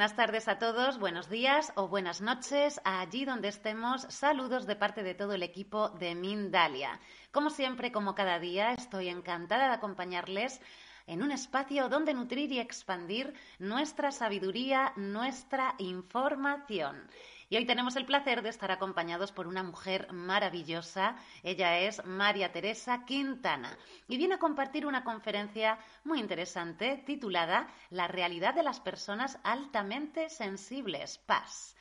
Buenas tardes a todos, buenos días o buenas noches allí donde estemos. Saludos de parte de todo el equipo de Mindalia. Como siempre, como cada día, estoy encantada de acompañarles en un espacio donde nutrir y expandir nuestra sabiduría, nuestra información. Y hoy tenemos el placer de estar acompañados por una mujer maravillosa. Ella es María Teresa Quintana y viene a compartir una conferencia muy interesante titulada La realidad de las personas altamente sensibles, PAS.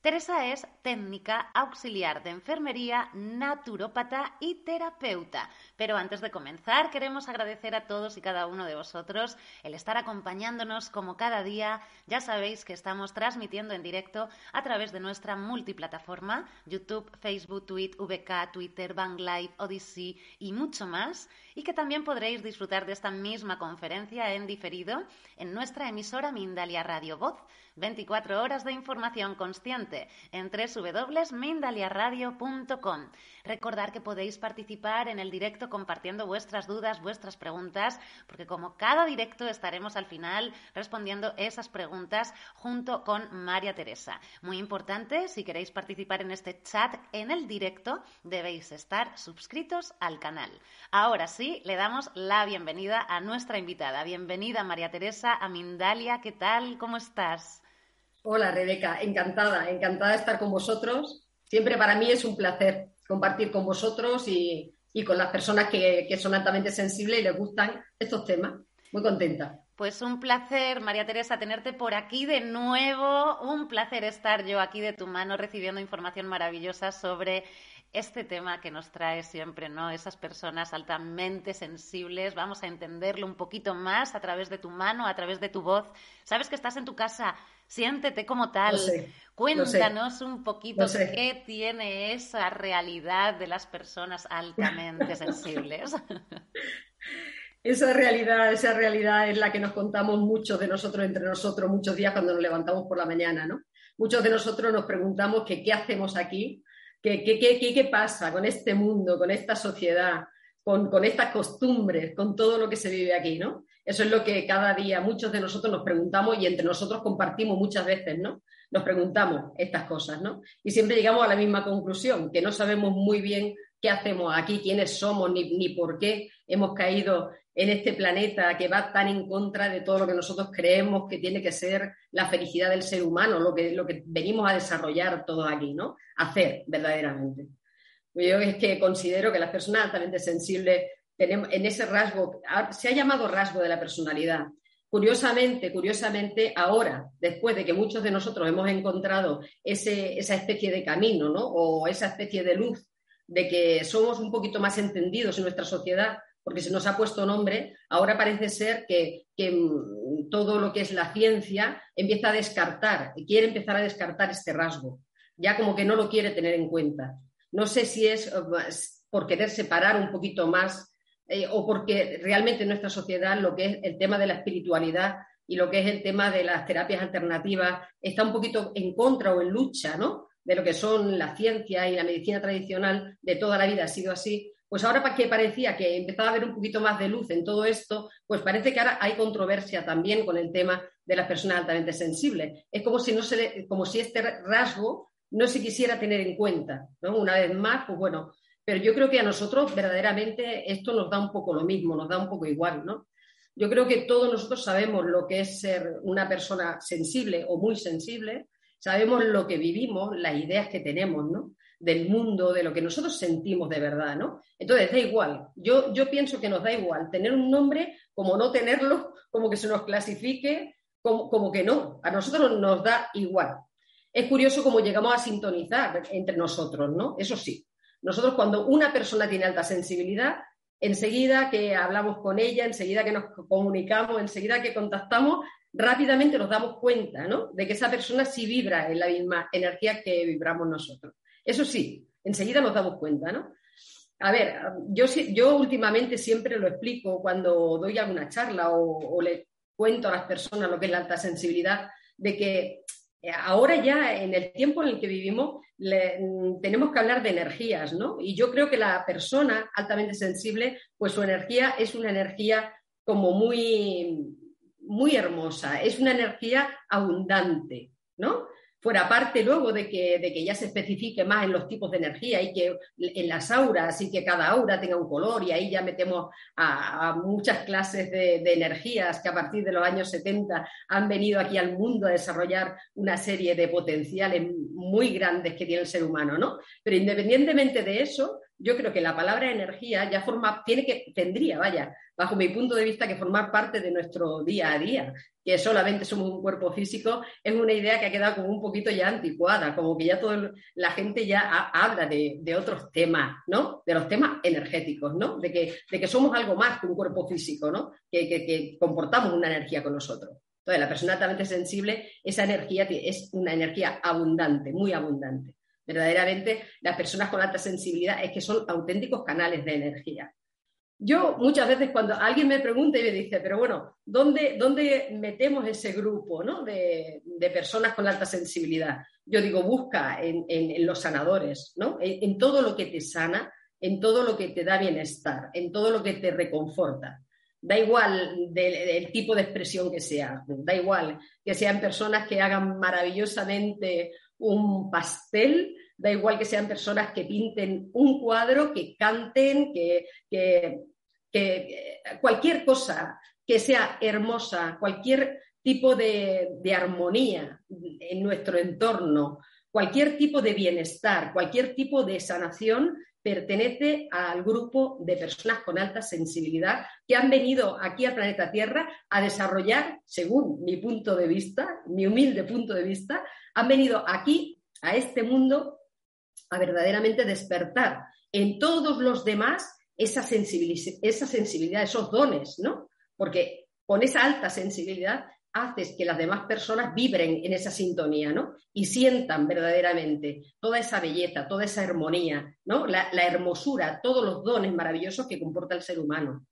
Teresa es técnica auxiliar de enfermería, naturópata y terapeuta. Pero antes de comenzar, queremos agradecer a todos y cada uno de vosotros el estar acompañándonos como cada día. Ya sabéis que estamos transmitiendo en directo a través de nuestra multiplataforma, YouTube, Facebook, Twitter, VK, Twitter, Bang Live, Odyssey y mucho más. Y que también podréis disfrutar de esta misma conferencia en diferido en nuestra emisora Mindalia Radio Voz 24 horas de información consciente en www.mindaliaradio.com. Recordar que podéis participar en el directo compartiendo vuestras dudas, vuestras preguntas, porque como cada directo estaremos al final respondiendo esas preguntas junto con María Teresa. Muy importante, si queréis participar en este chat en el directo, debéis estar suscritos al canal. Ahora sí, le damos la bienvenida a nuestra invitada. Bienvenida María Teresa a Mindalia. ¿Qué tal? ¿Cómo estás? Hola Rebeca, encantada, encantada de estar con vosotros. Siempre para mí es un placer compartir con vosotros y, con las personas que, son altamente sensibles y les gustan estos temas. Muy contenta. Pues un placer, María Teresa, tenerte por aquí de nuevo. Un placer estar yo aquí de tu mano recibiendo información maravillosa sobre este tema que nos trae siempre, ¿no? Esas personas altamente sensibles, vamos a entenderlo un poquito más a través de tu mano, a través de tu voz. Sabes que estás en tu casa, siéntete como tal. Cuéntanos un poquito qué tiene esa realidad de las personas altamente sensibles. Esa realidad, esa realidad es la que nos contamos muchos de nosotros entre nosotros muchos días cuando nos levantamos por la mañana, ¿no? Muchos de nosotros nos preguntamos que qué hacemos aquí ¿Qué, qué, pasa con este mundo, con esta sociedad, con, con, estas costumbres, con todo lo que se vive aquí, ¿no? Eso es lo que cada día muchos de nosotros nos preguntamos y entre nosotros compartimos muchas veces, ¿no? Nos preguntamos estas cosas, ¿no? Y siempre llegamos a la misma conclusión, que no sabemos muy bien qué hacemos aquí, quiénes somos, ni, ni por qué hemos caído en este planeta que va tan en contra de todo lo que nosotros creemos que tiene que ser la felicidad del ser humano, lo que, lo que venimos a desarrollar todos aquí, ¿no? Hacer verdaderamente. Yo es que considero que las personas altamente sensibles tenemos en ese rasgo, se ha llamado rasgo de la personalidad. Curiosamente, curiosamente, ahora, después de que muchos de nosotros hemos encontrado esa especie de camino, ¿no? O esa especie de luz de que somos un poquito más entendidos en nuestra sociedad, porque se nos ha puesto nombre, ahora parece ser que, mm, todo lo que es la ciencia empieza a descartar, quiere empezar a descartar este rasgo, ya como que no lo quiere tener en cuenta. No sé si es eh, por querer separar un poquito más eh, o porque realmente en nuestra sociedad lo que es el tema de la espiritualidad y lo que es el tema de las terapias alternativas está un poquito en contra o en lucha, ¿no? De lo que son la ciencia y la medicina tradicional de toda la vida ha sido así, pues ahora que parecía que empezaba a haber un poquito más de luz en todo esto, pues parece que ahora hay controversia también con el tema de las personas altamente sensibles. Es como si, no se, como si este rasgo no se quisiera tener en cuenta. ¿no? Una vez más, pues bueno, pero yo creo que a nosotros verdaderamente esto nos da un poco lo mismo, nos da un poco igual, ¿no? Yo creo que todos nosotros sabemos lo que es ser una persona sensible o muy sensible, sabemos lo que vivimos, las ideas que tenemos, ¿no? Del mundo, de lo que nosotros sentimos de verdad, ¿no? Entonces, da igual. Yo, yo pienso que nos da igual tener un nombre como no tenerlo, como que se nos clasifique, como, como que no. A nosotros nos da igual. Es curioso cómo llegamos a sintonizar entre nosotros, ¿no? Eso sí. Nosotros cuando una persona tiene alta sensibilidad, enseguida que hablamos con ella, enseguida que nos comunicamos, enseguida que contactamos, rápidamente nos damos cuenta, ¿no? De que esa persona sí vibra en la misma energía que vibramos nosotros. Eso sí, enseguida nos damos cuenta, ¿no? A ver, yo, yo últimamente siempre lo explico cuando doy alguna charla o, le cuento a las personas lo que es la alta sensibilidad, de que eh, ahora ya en el tiempo en el que vivimos tenemos que hablar de energías, ¿no? Y yo creo que la persona altamente sensible, pues su energía es una energía como muy, muy hermosa, es una energía abundante, ¿no? Fuera parte luego de que, de que, ya se especifique más en los tipos de energía y que en las auras y que cada aura tenga un color y ahí ya metemos a, muchas clases de, de, energías que a partir de los años 70 han venido aquí al mundo a desarrollar una serie de potenciales muy grandes que tiene el ser humano, ¿no? Pero independientemente de eso, yo creo que la palabra energía ya forma, tiene que, tendría, vaya, bajo mi punto de vista, que formar parte de nuestro día a día, que solamente somos un cuerpo físico, es una idea que ha quedado como un poquito ya anticuada, como que ya toda la gente ya habla de, otros temas, ¿no? De los temas energéticos, ¿no? De que, de que somos algo más que un cuerpo físico, ¿no? Que, que comportamos una energía con nosotros. Entonces, la persona altamente sensible, esa energía es una energía abundante, muy abundante. Verdaderamente, las personas con alta sensibilidad es que son auténticos canales de energía. Yo muchas veces cuando alguien me pregunta y me dice, pero bueno, ¿dónde, dónde metemos ese grupo de, personas con alta sensibilidad? Yo digo, busca en, los sanadores, ¿no? En, todo lo que te sana, en todo lo que te da bienestar, en todo lo que te reconforta. Da igual del tipo de expresión que sea, da igual que sean personas que hagan maravillosamente un pastel, da igual que sean personas que pinten un cuadro, que canten, que, cualquier cosa que sea hermosa, cualquier tipo de, de, armonía en nuestro entorno, cualquier tipo de bienestar, cualquier tipo de sanación, pertenece al grupo de personas con alta sensibilidad que han venido aquí al planeta Tierra a desarrollar, según mi punto de vista, mi humilde punto de vista, han venido aquí, a este mundo, a verdaderamente despertar en todos los demás esa sensibilidad, esa sensibilidad, esos dones, ¿no? Porque con esa alta sensibilidad haces que las demás personas vibren en esa sintonía, ¿no? Y sientan verdaderamente toda esa belleza, toda esa armonía, ¿no? La, la, hermosura, todos los dones maravillosos que comporta el ser humano.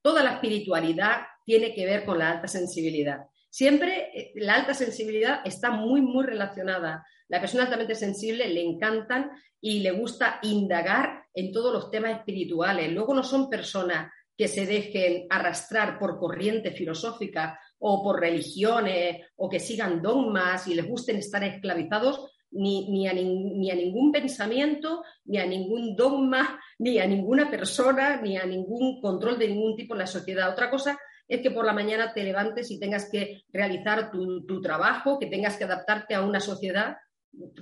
Toda la espiritualidad tiene que ver con la alta sensibilidad. Siempre eh, la alta sensibilidad está muy, muy relacionada. La persona altamente sensible le encantan y le gusta indagar en todos los temas espirituales. Luego no son personas que se dejen arrastrar por corrientes filosóficas o por religiones o que sigan dogmas y les gusten estar esclavizados ni, a, ni, a, ningún pensamiento, ni a ningún dogma, ni a ninguna persona, ni a ningún control de ningún tipo en la sociedad. Otra cosa es que por la mañana te levantes y tengas que realizar tu, trabajo, que tengas que adaptarte a una sociedad,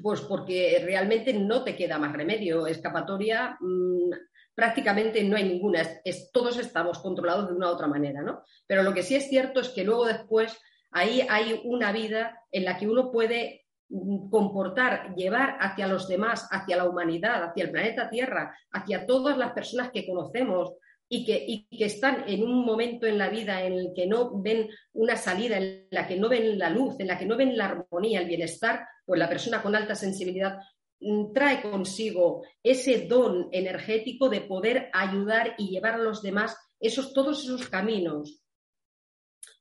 pues porque realmente no te queda más remedio. Escapatoria mm, prácticamente no hay ninguna. Es, todos estamos controlados de una u otra manera, ¿no? Pero lo que sí es cierto es que luego después ahí hay una vida en la que uno puede mm, comportar, llevar hacia los demás, hacia la humanidad, hacia el planeta Tierra, hacia todas las personas que conocemos, y que, que, están en un momento en la vida en el que no ven una salida, en la que no ven la luz, en la que no ven la armonía, el bienestar, pues la persona con alta sensibilidad trae consigo ese don energético de poder ayudar y llevar a los demás esos, todos esos caminos.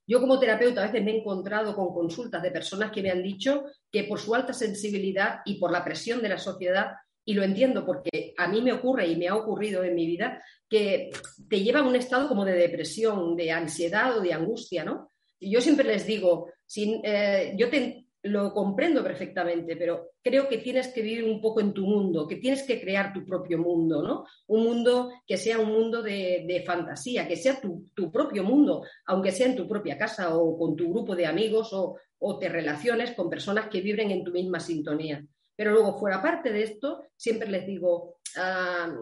Yo como terapeuta a veces me he encontrado con consultas de personas que me han dicho que por su alta sensibilidad y por la presión de la sociedad y lo entiendo porque a mí me ocurre y me ha ocurrido en mi vida, que te lleva a un estado como de depresión, de ansiedad o de angustia, ¿no? Y yo siempre les digo, eh, yo te, lo comprendo perfectamente, pero creo que tienes que vivir un poco en tu mundo, que tienes que crear tu propio mundo, ¿no? Un mundo que sea un mundo de, fantasía, que sea tu, propio mundo, aunque sea en tu propia casa o con tu grupo de amigos o, te relaciones con personas que vibren en tu misma sintonía. Pero luego, fuera parte de esto, siempre les digo, ah,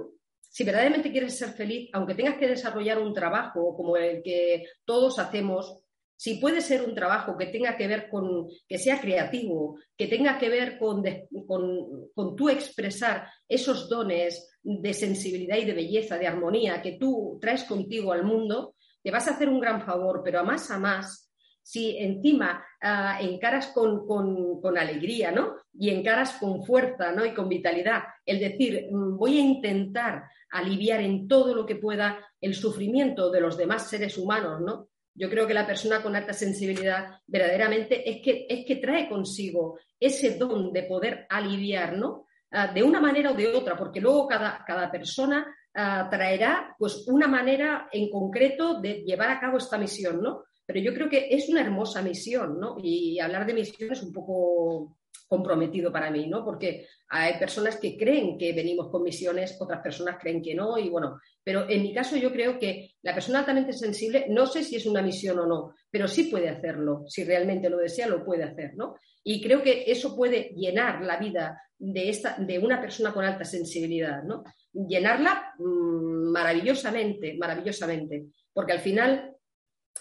si verdaderamente quieres ser feliz, aunque tengas que desarrollar un trabajo como el que todos hacemos, si puede ser un trabajo que tenga que ver con, que sea creativo, que tenga que ver con, con, con tú expresar esos dones de sensibilidad y de belleza, de armonía que tú traes contigo al mundo, te vas a hacer un gran favor, pero a más a más si encima uh, encaras con, con, alegría, ¿no? Y encaras con fuerza, ¿no? Y con vitalidad, el decir, mm, voy a intentar aliviar en todo lo que pueda el sufrimiento de los demás seres humanos, ¿no? Yo creo que la persona con alta sensibilidad verdaderamente es que, es que trae consigo ese don de poder aliviar, ¿no? Ah, de una manera o de otra, porque luego cada, cada persona ah, traerá pues una manera en concreto de llevar a cabo esta misión, ¿no? pero yo creo que es una hermosa misión, ¿no? Y hablar de misión es un poco comprometido para mí, ¿no? Porque hay personas que creen que venimos con misiones, otras personas creen que no, y bueno, pero en mi caso yo creo que la persona altamente sensible, no sé si es una misión o no, pero sí puede hacerlo, si realmente lo desea, lo puede hacer, ¿no? Y creo que eso puede llenar la vida de, esta, de una persona con alta sensibilidad, ¿no? Llenarla mm, maravillosamente, maravillosamente, porque al final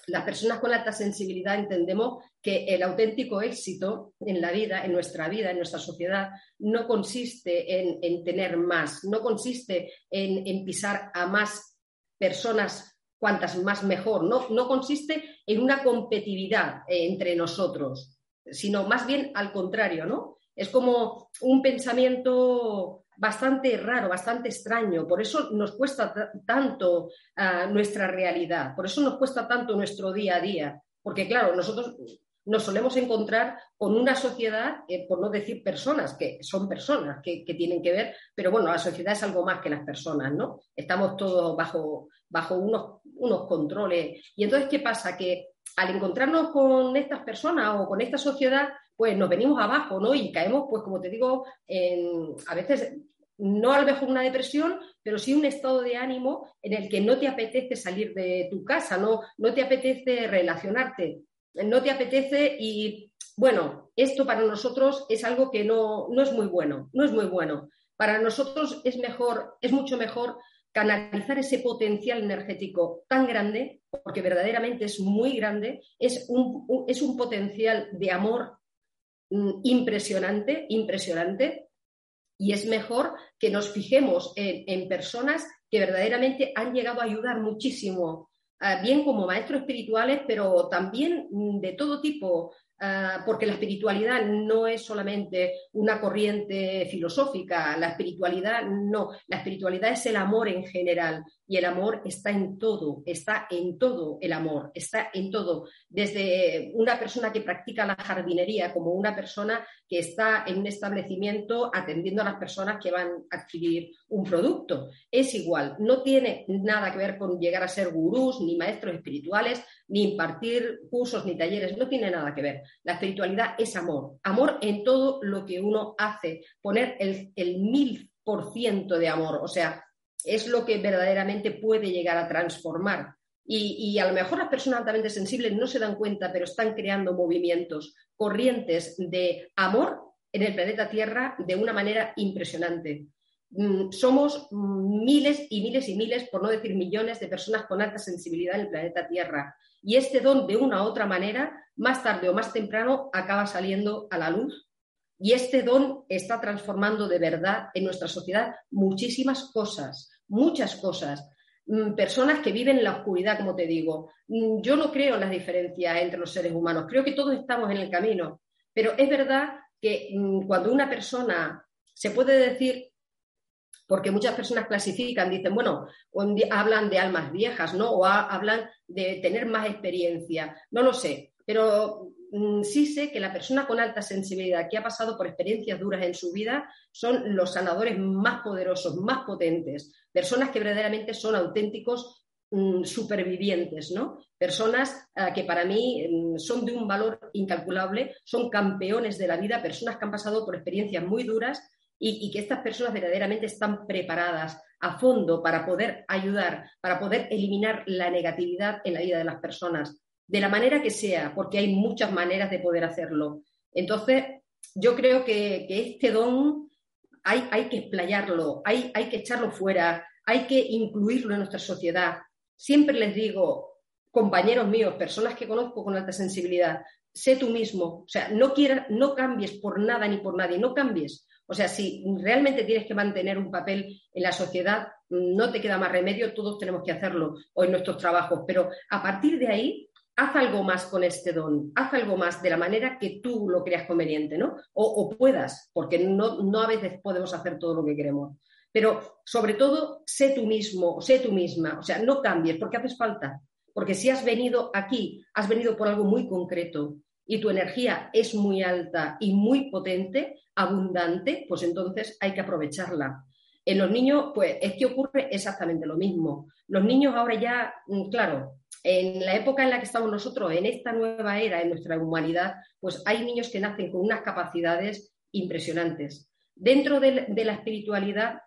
las personas con alta sensibilidad entendemos que el auténtico éxito en la vida, en nuestra vida, en nuestra sociedad, no consiste en, tener más, no consiste en, pisar a más personas, cuantas más mejor, no, no consiste en una competitividad eh, entre nosotros, sino más bien al contrario, ¿no? Es como un pensamiento bastante raro, bastante extraño. Por eso nos cuesta tanto ah, nuestra realidad, por eso nos cuesta tanto nuestro día a día. Porque, claro, nosotros nos solemos encontrar con una sociedad, eh, por no decir personas, que son personas que, tienen que ver, pero bueno, la sociedad es algo más que las personas, ¿no? Estamos todos bajo, bajo unos, unos controles. Y entonces, ¿qué pasa? Que al encontrarnos con estas personas o con esta sociedad, pues nos venimos abajo, ¿no? Y caemos, pues como te digo, en, a veces no a lo mejor una depresión, pero sí un estado de ánimo en el que no te apetece salir de tu casa, no, no te apetece relacionarte, no te apetece y bueno, esto para nosotros es algo que no, no es muy bueno, no es muy bueno. Para nosotros es mejor, es mucho mejor canalizar ese potencial energético tan grande, porque verdaderamente es muy grande, es un, es un potencial de amor Mm, impresionante, impresionante, y es mejor que nos fijemos en, personas que verdaderamente han llegado a ayudar muchísimo, ah, bien como maestros espirituales, pero también mm, de todo tipo, Ah, porque la espiritualidad no es solamente una corriente filosófica, la espiritualidad no, la espiritualidad es el amor en general y el amor está en todo, está en todo el amor, está en todo, desde una persona que practica la jardinería como una persona que está en un establecimiento atendiendo a las personas que van a adquirir un producto. Es igual, no tiene nada que ver con llegar a ser gurús ni maestros espirituales, ni impartir cursos ni talleres, no tiene nada que ver. La espiritualidad es amor, amor en todo lo que uno hace, poner el, mil por ciento de amor, o sea, es lo que verdaderamente puede llegar a transformar. Y, y, a lo mejor las personas altamente sensibles no se dan cuenta, pero están creando movimientos, corrientes de amor en el planeta Tierra de una manera impresionante. Mm, somos miles y miles y miles, por no decir millones, de personas con alta sensibilidad en el planeta Tierra. Y este don, de una u otra manera, más tarde o más temprano, acaba saliendo a la luz. Y este don está transformando de verdad en nuestra sociedad muchísimas cosas, muchas cosas. Mm, personas que viven en la oscuridad, como te digo. Mm, yo no creo en las diferencias entre los seres humanos, creo que todos estamos en el camino. Pero es verdad que cuando una persona se puede decir porque muchas personas clasifican, dicen, bueno, hablan de almas viejas, ¿no? O hablan de tener más experiencia. No lo sé, pero mm, sí sé que la persona con alta sensibilidad que ha pasado por experiencias duras en su vida son los sanadores más poderosos, más potentes, personas que verdaderamente son auténticos mm, supervivientes, ¿no? Personas ah, que para mí mm, son de un valor incalculable, son campeones de la vida, personas que han pasado por experiencias muy duras y, que estas personas verdaderamente están preparadas a fondo para poder ayudar, para poder eliminar la negatividad en la vida de las personas, de la manera que sea, porque hay muchas maneras de poder hacerlo. Entonces, yo creo que, este don hay, hay que explayarlo, hay, hay que echarlo fuera, hay que incluirlo en nuestra sociedad. Siempre les digo, compañeros míos, personas que conozco con alta sensibilidad, sé tú mismo, o sea, no quieras, no cambies por nada ni por nadie, no cambies, o sea, si realmente tienes que mantener un papel en la sociedad, no te queda más remedio, todos tenemos que hacerlo o en nuestros trabajos, pero a partir de ahí, haz algo más con este don, haz algo más de la manera que tú lo creas conveniente, ¿no? O, puedas, porque no, no a veces podemos hacer todo lo que queremos. Pero sobre todo, sé tú mismo, sé tú misma, o sea, no cambies, porque haces falta. Porque si has venido aquí, has venido por algo muy concreto y tu energía es muy alta y muy potente, abundante, pues entonces hay que aprovecharla. En los niños, pues es que ocurre exactamente lo mismo. Los niños ahora ya, mm, claro, En la época en la que estamos nosotros, en esta nueva era, en nuestra humanidad, pues hay niños que nacen con unas capacidades impresionantes. Dentro de, la espiritualidad,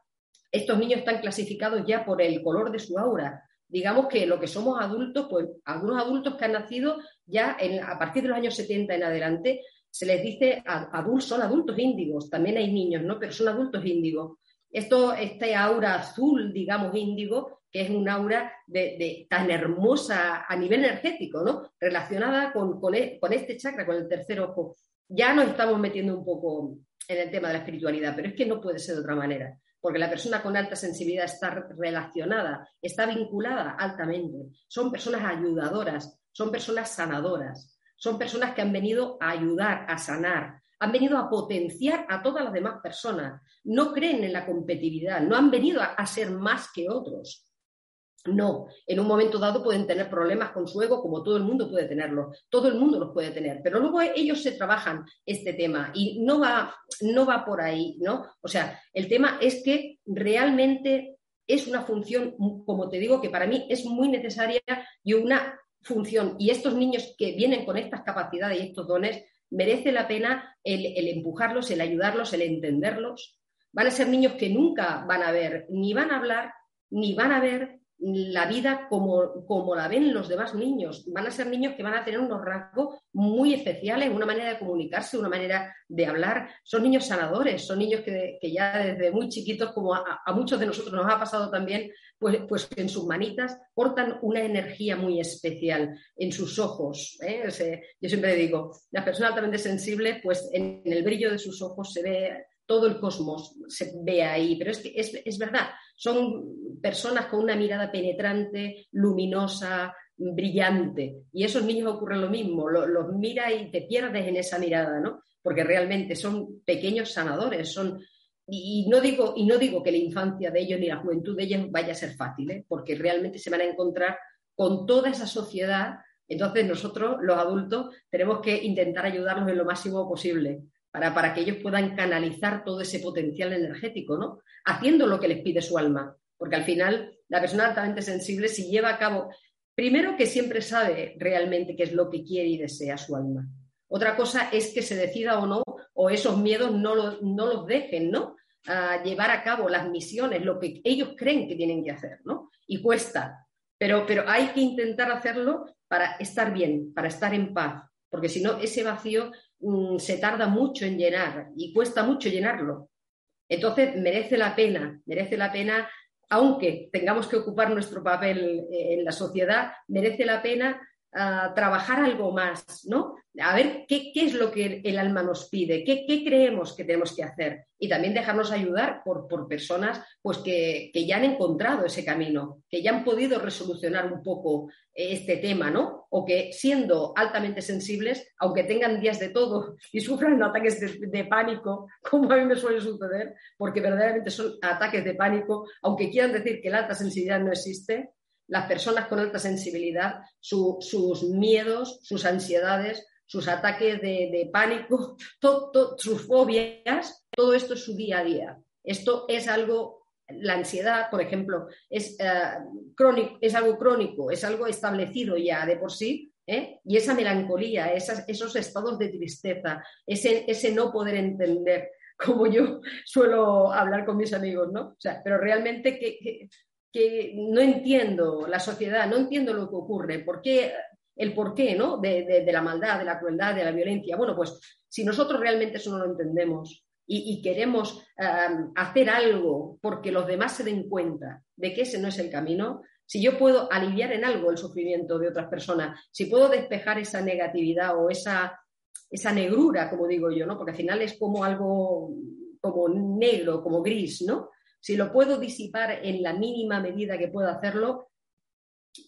estos niños están clasificados ya por el color de su aura. Digamos que lo que somos adultos, pues algunos adultos que han nacido ya a partir de los años 70 en adelante, se les dice adultos, son adultos índigos, también hay niños, ¿no? Pero son adultos índigos. Esto, este aura azul, digamos, índigo, que es un aura de, tan hermosa a nivel energético, ¿no? Relacionada con, e, con, este chakra, con el tercer ojo. Ya nos estamos metiendo un poco en el tema de la espiritualidad, pero es que no puede ser de otra manera, porque la persona con alta sensibilidad está relacionada, está vinculada altamente. Son personas ayudadoras, son personas sanadoras, son personas que han venido a ayudar, a sanar, han venido a potenciar a todas las demás personas. No creen en la competitividad, no han venido a, ser más que otros. No, en un momento dado pueden tener problemas con su ego, como todo el mundo puede tenerlo, todo el mundo los puede tener, pero luego ellos se trabajan este tema y no va, no va por ahí, ¿no? O sea, el tema es que realmente es una función, como te digo, que para mí es muy necesaria y una función. Y estos niños que vienen con estas capacidades y estos dones, merece la pena el, empujarlos, el ayudarlos, el entenderlos. Van a ser niños que nunca van a ver, ni van a hablar, ni van a ver la vida como, como, la ven los demás niños. Van a ser niños que van a tener unos rasgos muy especiales, una manera de comunicarse, una manera de hablar. Son niños sanadores, son niños que, ya desde muy chiquitos, como a, muchos de nosotros nos ha pasado también, pues, pues en sus manitas portan una energía muy especial en sus ojos. ¿eh? yo siempre digo, la persona altamente sensible, pues en, el brillo de sus ojos se ve todo el cosmos, se ve ahí, pero es es, es verdad, son personas con una mirada penetrante, luminosa, brillante. Y esos niños ocurren lo mismo, los, mira y te pierdes en esa mirada, ¿no? Porque realmente son pequeños sanadores, son y no digo y no digo que la infancia de ellos ni la juventud de ellos vaya a ser fácil, ¿eh? porque realmente se van a encontrar con toda esa sociedad. Entonces nosotros, los adultos, tenemos que intentar ayudarlos en lo máximo posible para, para que ellos puedan canalizar todo ese potencial energético, ¿no? haciendo lo que les pide su alma. Porque al final, la persona altamente sensible, si lleva a cabo, primero que siempre sabe realmente qué es lo que quiere y desea su alma. Otra cosa es que se decida o no, o esos miedos no, no los dejen, ¿no? A llevar a cabo las misiones, lo que ellos creen que tienen que hacer, ¿no? Y cuesta, pero, pero hay que intentar hacerlo para estar bien, para estar en paz, porque si no, ese vacío mm, se tarda mucho en llenar y cuesta mucho llenarlo. Entonces, merece la pena, merece la pena, aunque tengamos que ocupar nuestro papel eh, en la sociedad, merece la pena ah, trabajar algo más, ¿no? A ver qué, es lo que el alma nos pide, qué, creemos que tenemos que hacer y también dejarnos ayudar por, personas pues, que, ya han encontrado ese camino, que ya han podido resolucionar un poco este tema, ¿no? O que siendo altamente sensibles, aunque tengan días de todo y sufran ataques de, pánico, como a mí me suele suceder, porque verdaderamente son ataques de pánico, aunque quieran decir que la alta sensibilidad no existe, las personas con alta sensibilidad, sus miedos, sus ansiedades, sus ataques de, pánico, sus fobias, todo esto es su día a día. Esto es algo, la ansiedad, por ejemplo, es, eh, crónico, es algo crónico, es algo establecido ya de por sí, ¿eh? y esa melancolía, esos estados de tristeza, ese, ese no poder entender, como yo suelo hablar con mis amigos, ¿no? O sea, pero realmente que, que no entiendo la sociedad, no entiendo lo que ocurre, por qué el porqué ¿no? De, la maldad, de la crueldad, de la violencia. Bueno, pues si nosotros realmente eso no lo entendemos y, queremos hacer algo porque los demás se den cuenta de que ese no es el camino, si yo puedo aliviar en algo el sufrimiento de otras personas, si puedo despejar esa negatividad o esa, esa negrura, como digo yo, ¿no? porque al final es como algo como negro, como gris, ¿no? Si lo puedo disipar en la mínima medida que pueda hacerlo,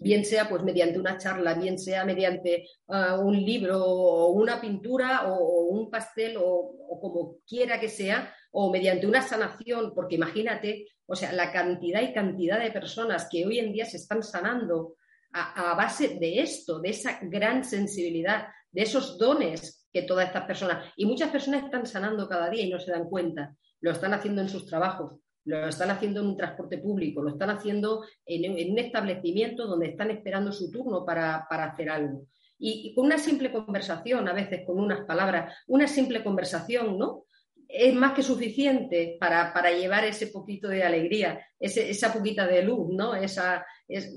bien sea pues mediante una charla, bien sea mediante ah, un libro o una pintura o, un pastel o, como quiera que sea, o mediante una sanación, porque imagínate, o sea, la cantidad y cantidad de personas que hoy en día se están sanando a, base de esto, de esa gran sensibilidad, de esos dones que todas estas personas, y muchas personas están sanando cada día y no se dan cuenta, lo están haciendo en sus trabajos, lo están haciendo en un transporte público, lo están haciendo en, un establecimiento donde están esperando su turno para, hacer algo. Y, con una simple conversación, a veces con unas palabras, una simple conversación, ¿no? Es más que suficiente para, llevar ese poquito de alegría, esa poquita de luz, ¿no? Esa, es,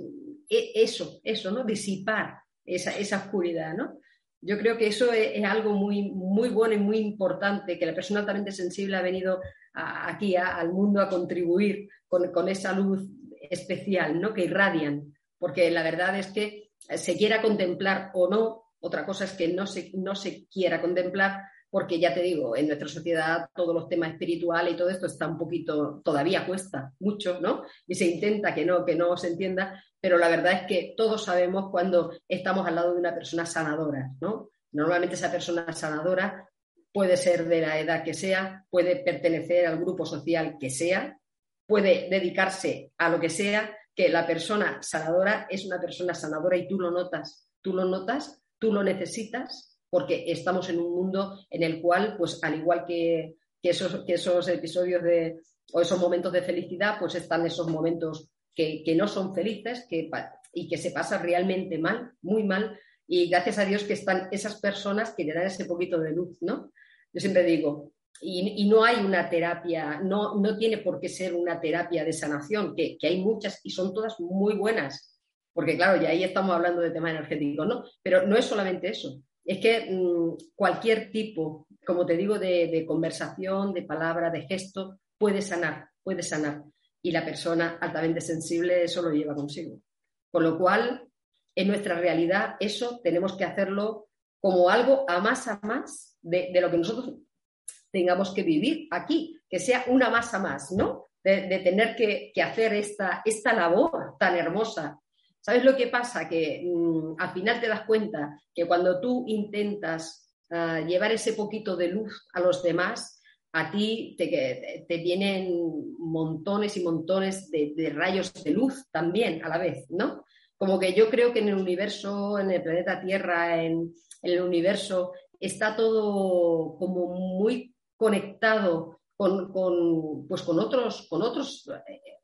e, eso, eso, ¿no? Disipar esa, esa oscuridad, ¿no? Yo creo que eso es, algo muy, muy bueno y muy importante, que la persona altamente sensible ha venido aquí al mundo a contribuir con, esa luz especial ¿no? que irradian, porque la verdad es que se quiera contemplar o no, otra cosa es que no se, no se quiera contemplar, porque ya te digo, en nuestra sociedad todos los temas espirituales y todo esto está un poquito, todavía cuesta mucho, ¿no? Y se intenta que no, que no se entienda, pero la verdad es que todos sabemos cuando estamos al lado de una persona sanadora, ¿no? Normalmente esa persona sanadora puede ser de la edad que sea, puede pertenecer al grupo social que sea, puede dedicarse a lo que sea, que la persona sanadora es una persona sanadora y tú lo notas, tú lo notas, tú lo necesitas, porque estamos en un mundo en el cual, pues al igual que, esos, que esos episodios de, o esos momentos de felicidad, pues están esos momentos que, no son felices que, y que se pasa realmente mal, muy mal, y gracias a Dios que están esas personas que le dan ese poquito de luz, ¿no? Yo siempre digo, y, no hay una terapia, no, no tiene por qué ser una terapia de sanación, que, hay muchas y son todas muy buenas, porque claro, ya ahí estamos hablando de tema energético, ¿no? Pero no es solamente eso, es que mm, cualquier tipo, como te digo, de, de conversación, de palabra, de gesto, puede sanar, puede sanar y la persona altamente sensible eso lo lleva consigo. Con lo cual, en nuestra realidad, eso tenemos que hacerlo como algo a más a más de, lo que nosotros tengamos que vivir aquí, que sea una más a más, ¿no? De, tener que, hacer esta, esta labor tan hermosa. ¿Sabes lo que pasa? Que mm, al final te das cuenta que cuando tú intentas ah, llevar ese poquito de luz a los demás, a ti te, te vienen montones y montones de, rayos de luz también a la vez, ¿no? Como que yo creo que en el universo, en el planeta Tierra, en, el universo, está todo como muy conectado con, pues con, otros, con otros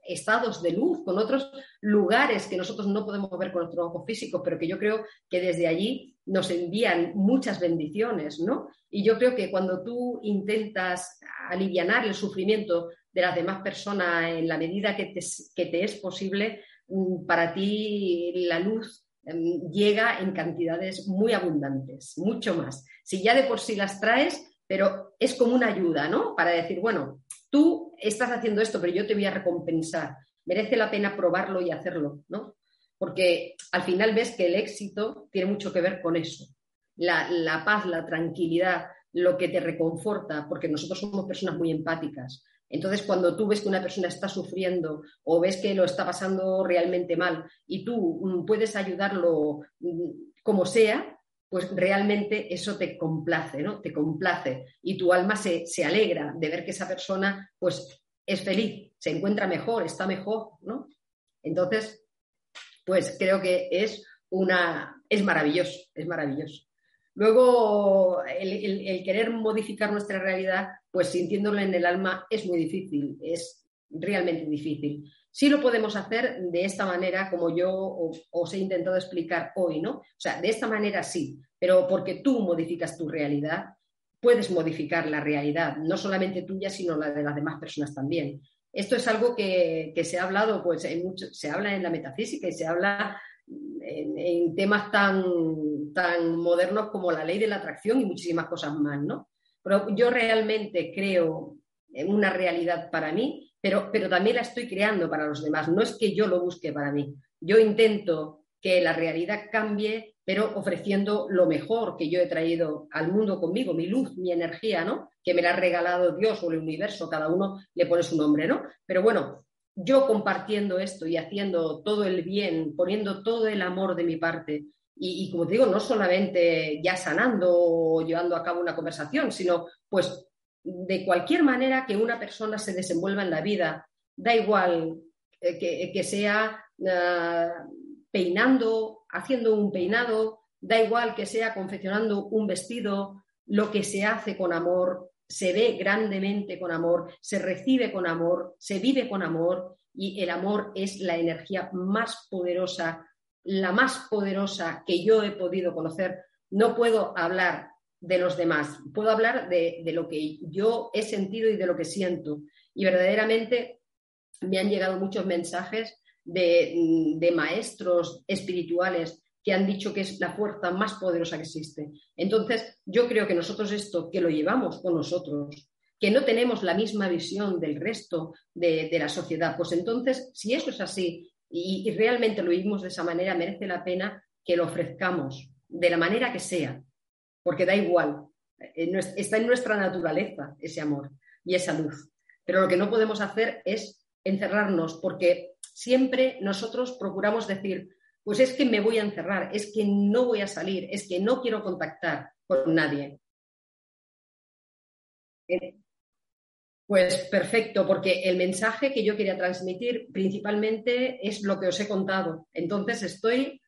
estados de luz, con otros lugares que nosotros no podemos ver con nuestro ojo físico, pero que yo creo que desde allí nos envían muchas bendiciones, ¿no? Y yo creo que cuando tú intentas aliviar el sufrimiento de las demás personas en la medida que te, es posible, mm, para ti la luz em, llega en cantidades muy abundantes, mucho más. Si ya de por sí las traes, pero es como una ayuda, ¿no? Para decir, bueno, tú estás haciendo esto, pero yo te voy a recompensar. Merece la pena probarlo y hacerlo, ¿no? Porque al final ves que el éxito tiene mucho que ver con eso. La, paz, la tranquilidad, lo que te reconforta, porque nosotros somos personas muy empáticas. Entonces, cuando tú ves que una persona está sufriendo o ves que lo está pasando realmente mal y tú mm, puedes ayudarlo mm, como sea, pues realmente eso te complace, ¿no? Te complace y tu alma se, se, alegra de ver que esa persona pues es feliz, se encuentra mejor, está mejor, ¿no? Entonces, pues creo que es una, es maravilloso, es maravilloso. Luego, el, querer modificar nuestra realidad, pues sintiéndolo en el alma es muy difícil, es realmente difícil. Sí lo podemos hacer de esta manera, como yo os he intentado explicar hoy, ¿no? O sea, de esta manera sí, pero porque tú modificas tu realidad, puedes modificar la realidad, no solamente tuya, sino la de las demás personas también. Esto es algo que, se ha hablado, pues se habla en la metafísica y se habla en, temas tan, tan modernos como la ley de la atracción y muchísimas cosas más, ¿no? Pero yo realmente creo en una realidad para mí pero, también la estoy creando para los demás. No es que yo lo busque para mí. Yo intento que la realidad cambie, pero ofreciendo lo mejor que yo he traído al mundo conmigo, mi luz, mi energía, ¿no? Que me la ha regalado Dios o el universo, cada uno le pone su nombre, ¿no? Pero bueno, yo compartiendo esto y haciendo todo el bien, poniendo todo el amor de mi parte, y, como te digo, no solamente ya sanando o llevando a cabo una conversación, sino pues de cualquier manera que una persona se desenvuelva en la vida, da igual eh, que, sea eh, peinando, haciendo un peinado, da igual que sea confeccionando un vestido, lo que se hace con amor se ve grandemente con amor, se recibe con amor, se vive con amor y el amor es la energía más poderosa, la más poderosa que yo he podido conocer. No puedo hablar de los demás, puedo hablar de, lo que yo he sentido y de lo que siento. Y verdaderamente me han llegado muchos mensajes de maestros espirituales que han dicho que es la fuerza más poderosa que existe. Entonces, yo creo que nosotros esto, que lo llevamos con nosotros, que no tenemos la misma visión del resto de, la sociedad, pues entonces, si eso es así y, y realmente lo vivimos de esa manera, merece la pena que lo ofrezcamos de la manera que sea, porque da igual, eh, está en nuestra naturaleza ese amor y esa luz. Pero lo que no podemos hacer es encerrarnos, porque siempre nosotros procuramos decir, pues es que me voy a encerrar, es que no voy a salir, es que no quiero contactar con nadie. Eh, pues perfecto, porque el mensaje que yo quería transmitir principalmente es lo que os he contado. Entonces estoy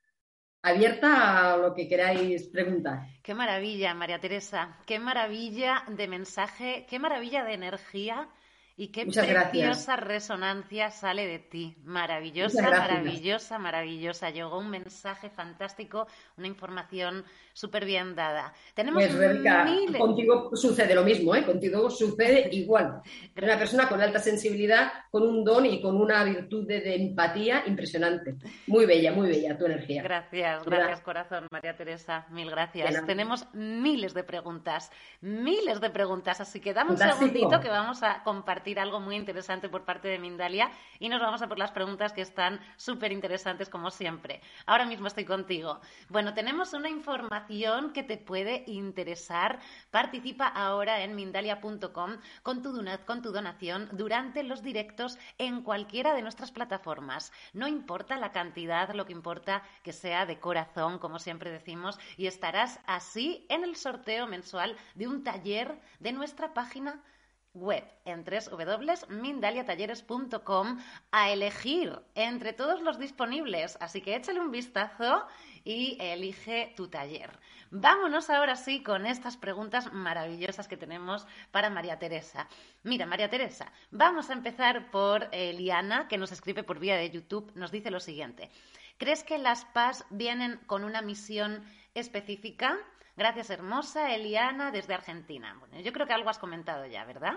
abierta a lo que queráis preguntar. Qué maravilla, María Teresa, qué maravilla de mensaje, qué maravilla de energía y qué preciosa resonancia sale de ti. Maravillosa, maravillosa, maravillosa. Llegó un mensaje fantástico, una información súper bien dada. Tenemos pues, contigo sucede lo mismo, ¿eh? Contigo sucede igual. Eres una persona con alta sensibilidad, con un don y con una virtud de, empatía impresionante. Muy bella, muy bella tu energía. Gracias, gracias corazón, María Teresa. Mil gracias. Tenemos miles de preguntas, miles de preguntas, así que dame un segundito que vamos a compartir algo muy interesante por parte de Mindalia y nos vamos a por las preguntas que están súper interesantes como siempre. Ahora mismo estoy contigo. Bueno, tenemos una información que te puede interesar. Participa ahora en mindalia.com con tu, con tu donación durante los directos en cualquiera de nuestras plataformas. No importa la cantidad, lo que importa que sea de corazón, como siempre decimos, y estarás así en el sorteo mensual de un taller de nuestra página web en www.mindaliatalleres.com a elegir entre todos los disponibles. Así que échale un vistazo y elige tu taller. Vámonos ahora sí con estas preguntas maravillosas que tenemos para María Teresa. Mira, María Teresa, vamos a empezar por Eliana, que nos escribe por vía de YouTube. Nos dice lo siguiente. ¿Crees que las PAS vienen con una misión específica? Gracias, hermosa Eliana, desde Argentina. Bueno, yo creo que algo has comentado ya, ¿verdad?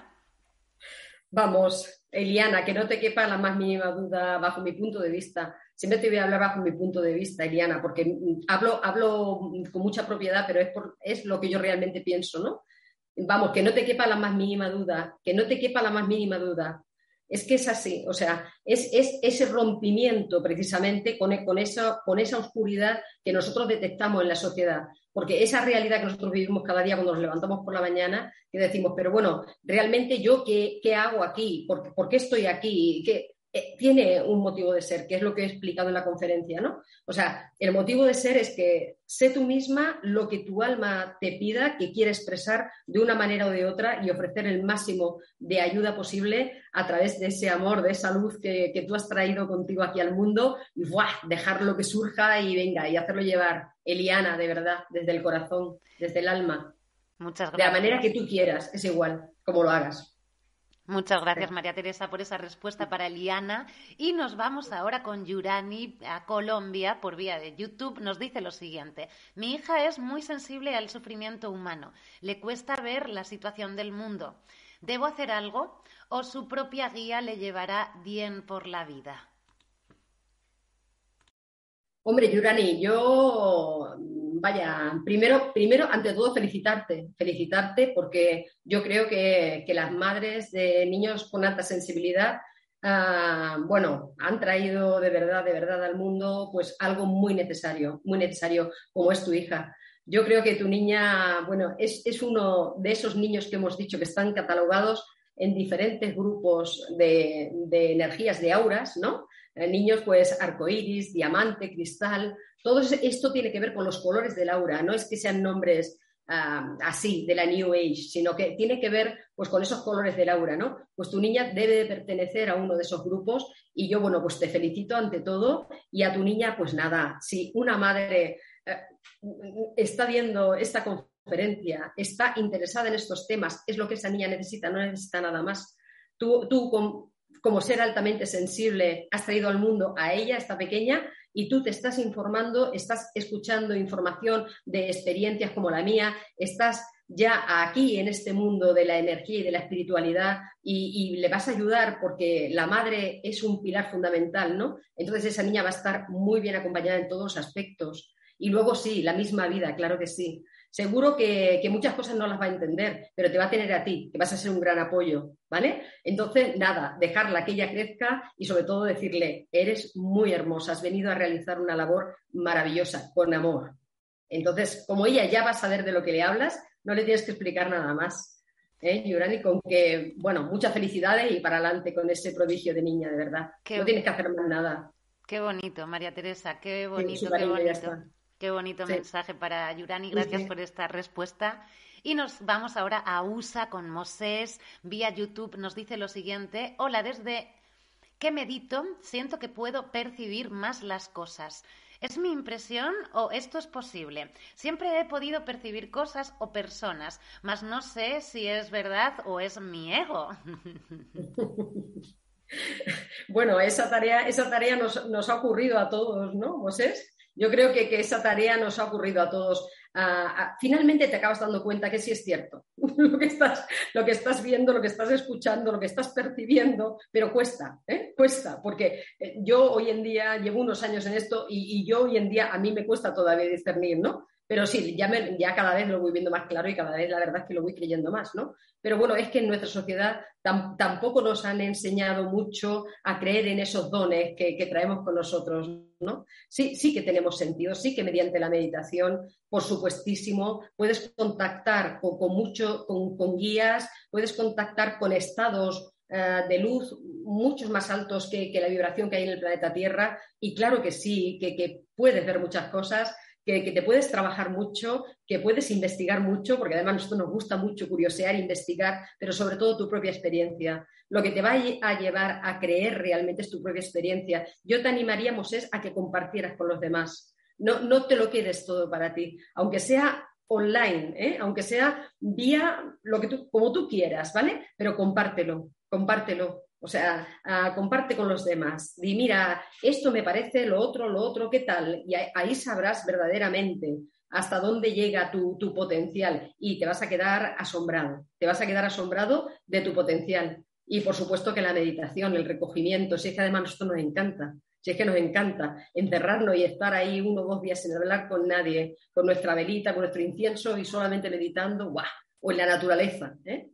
Vamos, Eliana, que no te quepa la más mínima duda bajo mi punto de vista. Siempre te voy a hablar bajo mi punto de vista, Eliana, porque hablo, hablo con mucha propiedad, pero es, es lo que yo realmente pienso, ¿no? Vamos, que no te quepa la más mínima duda, que no te quepa la más mínima duda. Es que es así, o sea, es, ese rompimiento precisamente con, esa, oscuridad que nosotros detectamos en la sociedad. Porque esa realidad que nosotros vivimos cada día cuando nos levantamos por la mañana, que decimos, pero bueno, realmente yo qué, hago aquí, ¿Por, ¿Por, qué estoy aquí? ¿Qué, tiene un motivo de ser, que es lo que he explicado en la conferencia, ¿no? O sea, el motivo de ser es que sé tú misma lo que tu alma te pida, que quiere expresar de una manera o de otra y ofrecer el máximo de ayuda posible a través de ese amor, de esa luz que, tú has traído contigo aquí al mundo y ¡buah! dejar lo que surja y venga, y hacerlo llevar, Eliana, de verdad, desde el corazón, desde el alma. Muchas gracias. De la manera que tú quieras, es igual, como lo hagas. Muchas gracias, María Teresa, por esa respuesta para Eliana. Y nos vamos ahora con Yurani a Colombia por vía de YouTube. Nos dice lo siguiente. Mi hija es muy sensible al sufrimiento humano. Le cuesta ver la situación del mundo. ¿Debo hacer algo o su propia guía le llevará bien por la vida? Hombre, Yurani, yo vaya, primero, primero, ante todo, felicitarte, felicitarte porque yo creo que, las madres de niños con alta sensibilidad, ah, bueno, han traído de verdad, de verdad al mundo, pues algo muy necesario, muy necesario, como es tu hija. Yo creo que tu niña, bueno, es, uno de esos niños que hemos dicho que están catalogados en diferentes grupos de, de energías, de auras, ¿no? Eh, niños, pues arcoíris, diamante, cristal, todo esto tiene que ver con los colores del aura, no es que sean nombres ah, así de la New Age, sino que tiene que ver pues con esos colores del aura, ¿no? Pues tu niña debe de pertenecer a uno de esos grupos y yo, bueno, pues te felicito ante todo y a tu niña, pues nada, si una madre eh, está viendo esta conferencia, está interesada en estos temas, es lo que esa niña necesita, no necesita nada más. Tú, tú como ser altamente sensible, has traído al mundo a ella, esta pequeña, y tú te estás informando, estás escuchando información de experiencias como la mía, estás ya aquí en este mundo de la energía y de la espiritualidad y, le vas a ayudar porque la madre es un pilar fundamental, ¿no? Entonces esa niña va a estar muy bien acompañada en todos los aspectos. Y luego sí, la misma vida, claro que sí. Seguro que, muchas cosas no las va a entender, pero te va a tener a ti, que vas a ser un gran apoyo, ¿vale? Entonces, nada, dejarla que ella crezca y sobre todo decirle, eres muy hermosa, has venido a realizar una labor maravillosa, con amor. Entonces, como ella ya va a saber de lo que le hablas, no le tienes que explicar nada más. ¿eh, Yurani? Con que, bueno, muchas felicidades y para adelante con ese prodigio de niña, de verdad. no tienes que hacer más nada. Qué bonito, María Teresa, qué bonito, qué bonito. Qué bonito mensaje para Yurani. Gracias por esta respuesta. Y nos vamos ahora a USA con Mosés. Vía YouTube nos dice lo siguiente. Hola, desde que medito siento que puedo percibir más las cosas. ¿Es mi impresión o esto es posible? Siempre he podido percibir cosas o personas, mas no sé si es verdad o es mi ego. Bueno, esa tarea, esa tarea nos, nos ha ocurrido a todos, ¿no, Mosés? Yo creo que, esa tarea nos ha ocurrido a todos. finalmente te acabas dando cuenta que sí es cierto lo, que estás, lo que estás viendo, lo que estás escuchando, lo que estás percibiendo, pero cuesta, ¿eh? cuesta, porque eh, yo hoy en día llevo unos años en esto y, yo hoy en día a mí me cuesta todavía discernir, ¿no? Pero sí, ya, ya cada vez lo voy viendo más claro y cada vez la verdad es que lo voy creyendo más, ¿no? Pero bueno, es que en nuestra sociedad tampoco nos han enseñado mucho a creer en esos dones que, traemos con nosotros, ¿no? Sí, sí que tenemos sentido, sí que mediante la meditación, por supuestísimo, puedes contactar con, mucho, con, guías, puedes contactar con estados eh, de luz muchos más altos que, la vibración que hay en el planeta Tierra y claro que sí, que, que puedes ver muchas cosas que, te puedes trabajar mucho, que puedes investigar mucho, porque además a nosotros nos gusta mucho curiosear, investigar, pero sobre todo tu propia experiencia. Lo que te va a llevar a creer realmente es tu propia experiencia. Yo te animaríamos es a que compartieras con los demás. No, no te lo quedes todo para ti, aunque sea online, ¿eh? aunque sea vía lo que tú, como tú quieras, ¿vale? Pero compártelo, compártelo. O sea, comparte con los demás. Di, mira, esto me parece, lo otro, lo otro, ¿qué tal? Y ahí sabrás verdaderamente hasta dónde llega tu, potencial y te vas a quedar asombrado. Te vas a quedar asombrado de tu potencial. Y por supuesto que la meditación, el recogimiento, si es que además esto nos encanta, si es que nos encanta encerrarnos y estar ahí uno o dos días sin hablar con nadie, con nuestra velita, con nuestro incienso y solamente meditando, ¡guau! O en la naturaleza, ¿eh?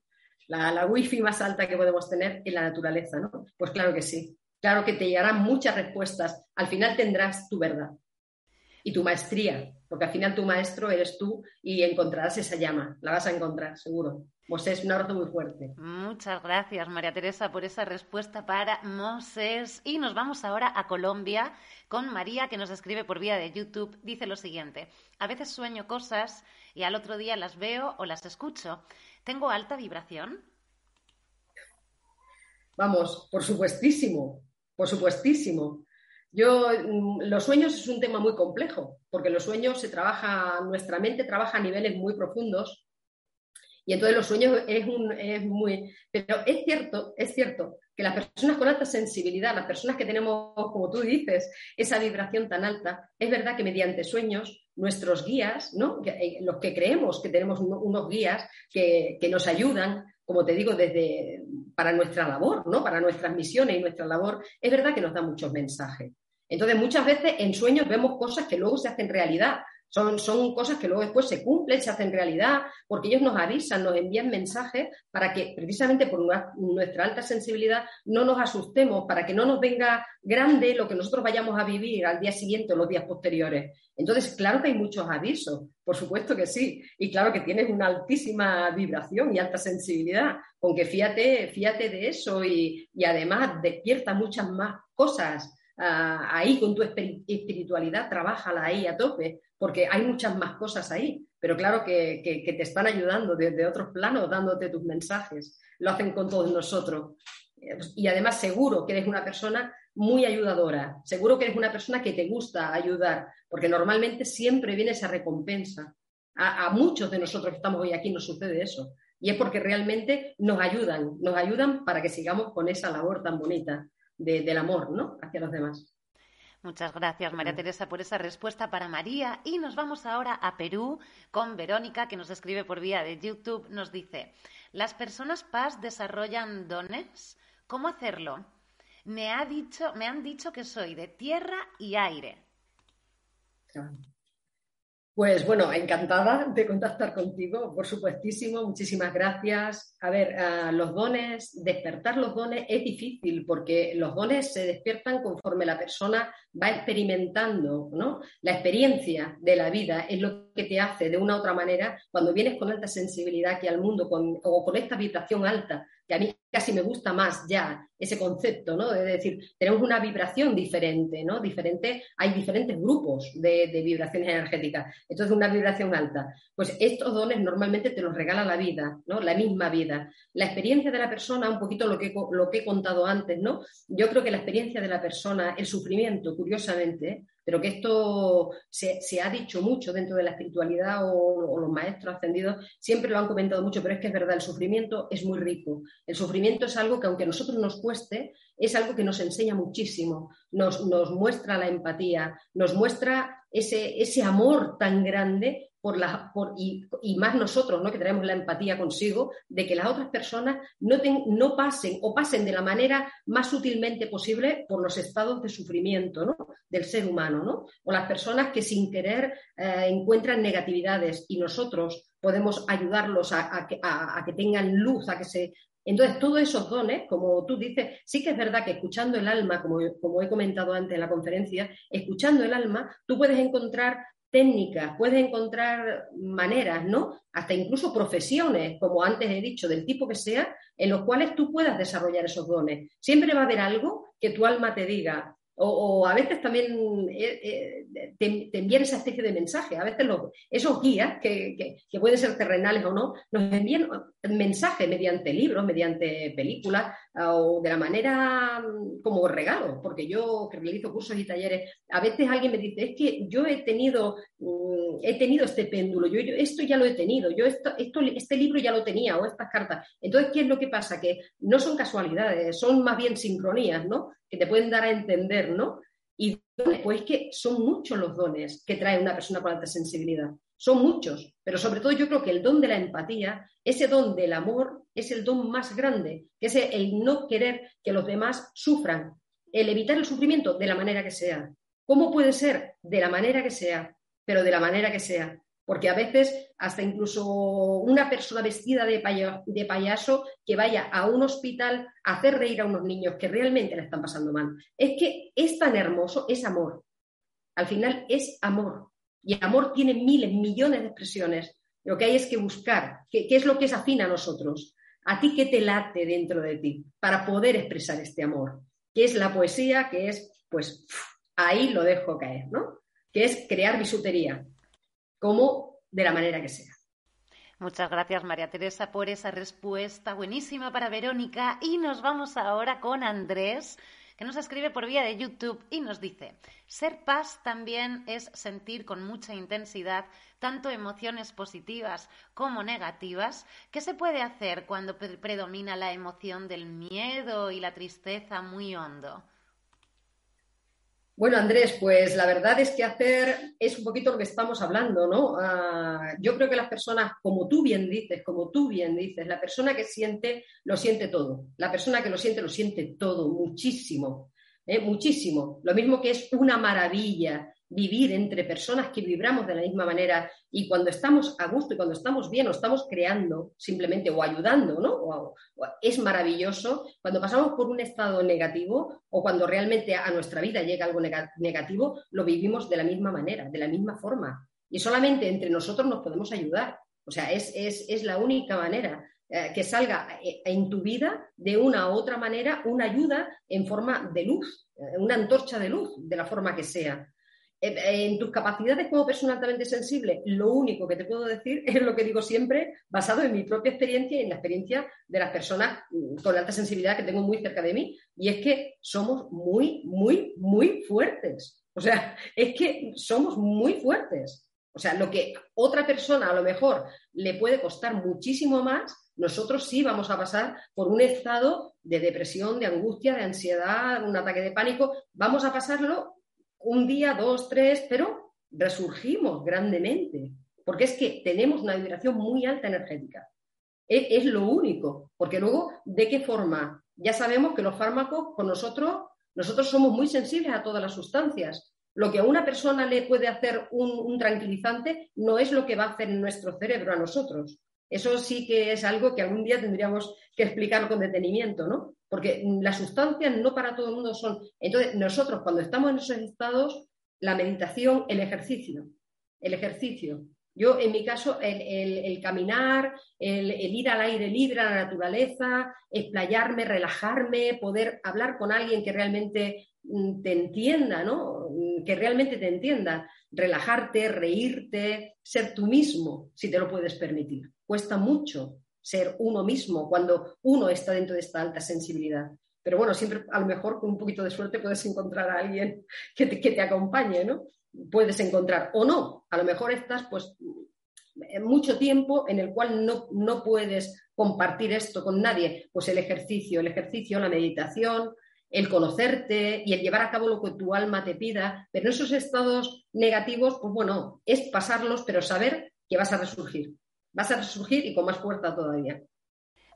La, wifi más alta que podemos tener en la naturaleza, ¿no? Pues claro que sí. Claro que te llegarán muchas respuestas. Al final tendrás tu verdad y tu maestría, porque al final tu maestro eres tú y encontrarás esa llama. La vas a encontrar, seguro. Mosés, un abrazo muy fuerte. Muchas gracias, María Teresa, por esa respuesta para Mosés. Y nos vamos ahora a Colombia con María, que nos escribe por vía de YouTube. Dice lo siguiente: A veces sueño cosas y al otro día las veo o las escucho. ¿Tengo alta vibración? Vamos, por supuestísimo, por supuestísimo. Yo, mm, los sueños es un tema muy complejo, porque los sueños se trabaja, nuestra mente trabaja a niveles muy profundos y entonces los sueños es, es muy... Pero es cierto, es cierto que las personas con alta sensibilidad, las personas que tenemos, como tú dices, esa vibración tan alta, es verdad que mediante sueños nuestros guías, ¿no? Eh, los que creemos que tenemos unos guías que, nos ayudan, como te digo, desde para nuestra labor, ¿no? para nuestras misiones y nuestra labor, es verdad que nos da muchos mensajes. Entonces, muchas veces en sueños vemos cosas que luego se hacen realidad, son, son, cosas que luego después se cumplen, se hacen realidad, porque ellos nos avisan, nos envían mensajes para que precisamente por nuestra alta sensibilidad no nos asustemos, para que no nos venga grande lo que nosotros vayamos a vivir al día siguiente o los días posteriores. Entonces, claro que hay muchos avisos, por supuesto que sí, y claro que tienes una altísima vibración y alta sensibilidad, con que fíjate, fíjate de eso y, y además despierta muchas más cosas Ah, ahí con tu espiritualidad, trabájala ahí a tope, porque hay muchas más cosas ahí, pero claro que, te están ayudando desde otros planos, dándote tus mensajes, lo hacen con todos nosotros. Y además seguro que eres una persona muy ayudadora, seguro que eres una persona que te gusta ayudar, porque normalmente siempre viene esa recompensa. A, muchos de nosotros que estamos hoy aquí nos sucede eso. Y es porque realmente nos ayudan, nos ayudan para que sigamos con esa labor tan bonita del amor, ¿no? Hacia los demás. Muchas gracias, María Teresa, por esa respuesta para María. Y nos vamos ahora a Perú con Verónica, que nos escribe por vía de YouTube. Nos dice, ¿las personas PAS desarrollan dones? ¿Cómo hacerlo? Me, ha dicho, me han dicho que soy de tierra y aire. Pues bueno, encantada de contactar contigo, por supuestísimo, muchísimas gracias. A ver, los dones, despertar los dones es difícil porque los dones se despiertan conforme la persona va experimentando, ¿no? La experiencia de la vida es lo que te hace de una u otra manera, cuando vienes con alta sensibilidad aquí al mundo con, o con esta vibración alta, que a mí casi me gusta más ya ese concepto, ¿no? Es decir, tenemos una vibración diferente, ¿no? Diferente, hay diferentes grupos de, vibraciones energéticas. Entonces, una vibración alta. Pues estos dones normalmente te los regala la vida, ¿no? La misma vida. La experiencia de la persona, un poquito lo que, he contado antes, ¿no? Yo creo que la experiencia de la persona, el sufrimiento, curiosamente, pero que esto se, ha dicho mucho dentro de la espiritualidad o, los maestros ascendidos siempre lo han comentado mucho, pero es que es verdad, el sufrimiento es muy rico. El sufrimiento es algo que aunque a nosotros nos es algo que nos enseña muchísimo, nos, nos muestra la empatía, nos muestra ese, ese amor tan grande por la, por, y, más nosotros, ¿no? que tenemos la empatía consigo, de que las otras personas no, no pasen o pasen de la manera más sutilmente posible por los estados de sufrimiento ¿no? del ser humano, ¿no? o las personas que sin querer eh, encuentran negatividades y nosotros podemos ayudarlos a, que, tengan luz, a que se entonces, todos esos dones, como tú dices, sí que es verdad que escuchando el alma, como, como, he comentado antes en la conferencia, escuchando el alma, tú puedes encontrar técnicas, puedes encontrar maneras, ¿no? Hasta incluso profesiones, como antes he dicho, del tipo que sea, en los cuales tú puedas desarrollar esos dones. Siempre va a haber algo que tu alma te diga, o, a veces también eh, eh, te, envían esa especie de mensaje. A veces esos guías, que, pueden ser terrenales o no, nos envían mensajes mediante libros, mediante películas o de la manera mm, como regalo. Porque yo que realizo cursos y talleres, a veces alguien me dice, es que yo he tenido, mm, he tenido este péndulo, yo, esto ya lo he tenido, yo esto, esto, este libro ya lo tenía o estas cartas. Entonces, ¿qué es lo que pasa? Que no son casualidades, son más bien sincronías, ¿no? que te pueden dar a entender, ¿no? Y pues que son muchos los dones que trae una persona con alta sensibilidad. Son muchos, pero sobre todo yo creo que el don de la empatía, ese don del amor, es el don más grande, que es el no querer que los demás sufran, el evitar el sufrimiento de la manera que sea. ¿Cómo puede ser? De la manera que sea, pero de la manera que sea porque a veces hasta incluso una persona vestida de, payaso que vaya a un hospital a hacer reír a unos niños que realmente le están pasando mal. Es que es tan hermoso, es amor. Al final es amor. Y el amor tiene miles, millones de expresiones. Lo que hay es que buscar qué, es lo que es afín a nosotros. A ti qué te late dentro de ti para poder expresar este amor. Que es la poesía, que es, pues, ahí lo dejo caer, ¿no? Que es crear bisutería como de la manera que sea. Muchas gracias, María Teresa, por esa respuesta buenísima para Verónica. Y nos vamos ahora con Andrés, que nos escribe por vía de YouTube y nos dice, ser paz también es sentir con mucha intensidad tanto emociones positivas como negativas. ¿Qué se puede hacer cuando predomina la emoción del miedo y la tristeza muy hondo? Bueno, Andrés, pues la verdad es que hacer es un poquito lo que estamos hablando, ¿no? Ah, yo creo que las personas, como tú bien dices, como tú bien dices, la persona que siente, lo siente todo. La persona que lo siente, lo siente todo, muchísimo, ¿eh? muchísimo. Lo mismo que es una maravilla vivir entre personas que vibramos de la misma manera y cuando estamos a gusto y cuando estamos bien o estamos creando simplemente o ayudando, ¿no? es maravilloso. Cuando pasamos por un estado negativo o cuando realmente a nuestra vida llega algo negativo, lo vivimos de la misma manera, de la misma forma. Y solamente entre nosotros nos podemos ayudar. O sea, es, es la única manera eh, que salga eh, en tu vida de una u otra manera una ayuda en forma de luz, eh, una antorcha de luz, de la forma que sea. En tus capacidades como persona altamente sensible, lo único que te puedo decir es lo que digo siempre, basado en mi propia experiencia y en la experiencia de las personas mm, con alta sensibilidad que tengo muy cerca de mí, y es que somos muy, muy, muy fuertes. O sea, es que somos muy fuertes. O sea, lo que otra persona a lo mejor le puede costar muchísimo más, nosotros sí vamos a pasar por un estado de depresión, de angustia, de ansiedad, un ataque de pánico. Vamos a pasarlo un día, dos, tres, pero resurgimos grandemente, porque es que tenemos una vibración muy alta energética. Es, lo único, porque luego, ¿de qué forma? Ya sabemos que los fármacos con nosotros, nosotros somos muy sensibles a todas las sustancias. Lo que a una persona le puede hacer un, tranquilizante no es lo que va a hacer nuestro cerebro a nosotros. Eso sí que es algo que algún día tendríamos que explicar con detenimiento, ¿no? Porque las sustancias no para todo el mundo son. Entonces, nosotros cuando estamos en esos estados, la meditación, el ejercicio, el ejercicio. Yo, en mi caso, el, caminar, el, ir al aire libre, a la naturaleza, explayarme, relajarme, poder hablar con alguien que realmente mm, te entienda, ¿no? Mm, que realmente te entienda. Relajarte, reírte, ser tú mismo, si te lo puedes permitir. Cuesta mucho, ser uno mismo cuando uno está dentro de esta alta sensibilidad. Pero bueno, siempre a lo mejor con un poquito de suerte puedes encontrar a alguien que te, que te acompañe, ¿no? Puedes encontrar o no. A lo mejor estás pues mucho tiempo en el cual no, no puedes compartir esto con nadie. Pues el ejercicio, el ejercicio, la meditación, el conocerte y el llevar a cabo lo que tu alma te pida. Pero esos estados negativos, pues bueno, es pasarlos, pero saber que vas a resurgir vas a resurgir y con más fuerza todavía.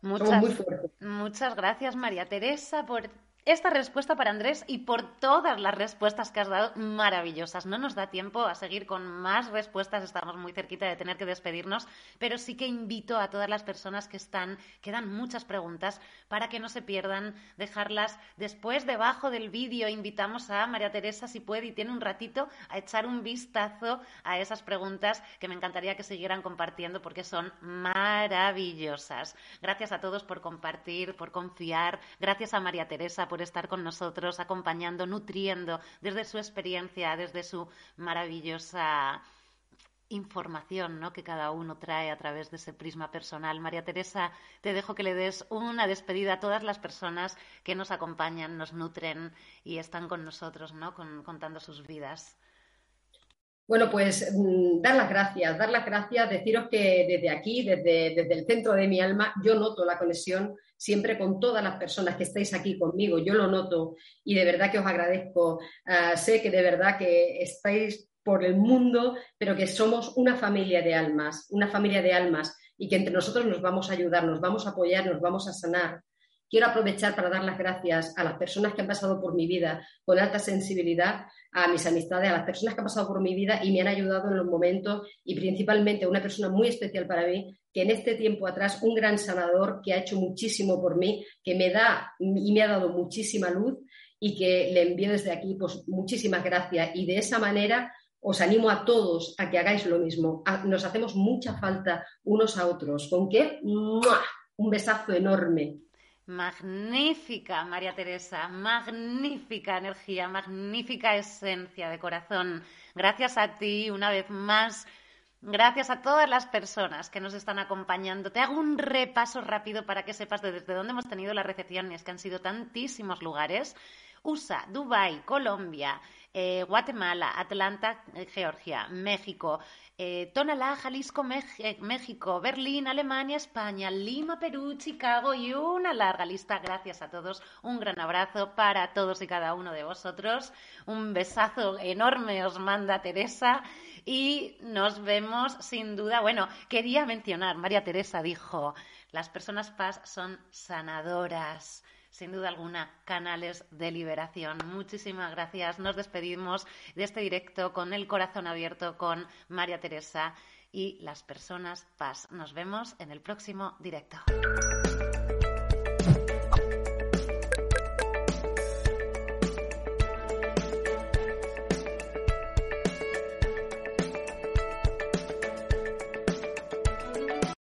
Muchas, muy muchas gracias, María Teresa, por esta respuesta para Andrés y por todas las respuestas que has dado maravillosas. No nos da tiempo a seguir con más respuestas, estamos muy cerquita de tener que despedirnos, pero sí que invito a todas las personas que están, quedan muchas preguntas, para que no se pierdan, dejarlas después debajo del vídeo. Invitamos a María Teresa, si puede y tiene un ratito, a echar un vistazo a esas preguntas que me encantaría que siguieran compartiendo porque son maravillosas. Gracias a todos por compartir, por confiar. Gracias a María Teresa por por estar con nosotros, acompañando, nutriendo desde su experiencia, desde su maravillosa información ¿no? que cada uno trae a través de ese prisma personal. María Teresa, te dejo que le des una despedida a todas las personas que nos acompañan, nos nutren y están con nosotros, ¿no? contando sus vidas. Bueno, pues mm, dar las gracias, dar las gracias, deciros que desde aquí, desde, desde el centro de mi alma, yo noto la conexión siempre con todas las personas que estáis aquí conmigo, yo lo noto y de verdad que os agradezco. Ah, sé que de verdad que estáis por el mundo, pero que somos una familia de almas, una familia de almas y que entre nosotros nos vamos a ayudar, nos vamos a apoyar, nos vamos a sanar. Quiero aprovechar para dar las gracias a las personas que han pasado por mi vida con alta sensibilidad, a mis amistades, a las personas que han pasado por mi vida y me han ayudado en los momentos y principalmente a una persona muy especial para mí, que en este tiempo atrás, un gran sanador que ha hecho muchísimo por mí, que me da y me ha dado muchísima luz y que le envío desde aquí pues muchísimas gracias y de esa manera os animo a todos a que hagáis lo mismo. Nos hacemos mucha falta unos a otros. ¿Con qué? Un besazo enorme. Magnífica, María Teresa, magnífica energía, magnífica esencia de corazón. Gracias a ti una vez más. Gracias a todas las personas que nos están acompañando. Te hago un repaso rápido para que sepas desde dónde hemos tenido las recepciones, que han sido tantísimos lugares. USA, Dubai, Colombia, eh, Guatemala, Atlanta, eh, Georgia, México, eh, Tonalá, Jalisco, México, Berlín, Alemania, España, Lima, Perú, Chicago y una larga lista. Gracias a todos. Un gran abrazo para todos y cada uno de vosotros. Un besazo enorme os manda Teresa y nos vemos sin duda. Bueno, quería mencionar, María Teresa dijo, las personas paz son sanadoras sin duda alguna, canales de liberación. Muchísimas gracias. Nos despedimos de este directo con el corazón abierto con María Teresa y las personas paz. Nos vemos en el próximo directo.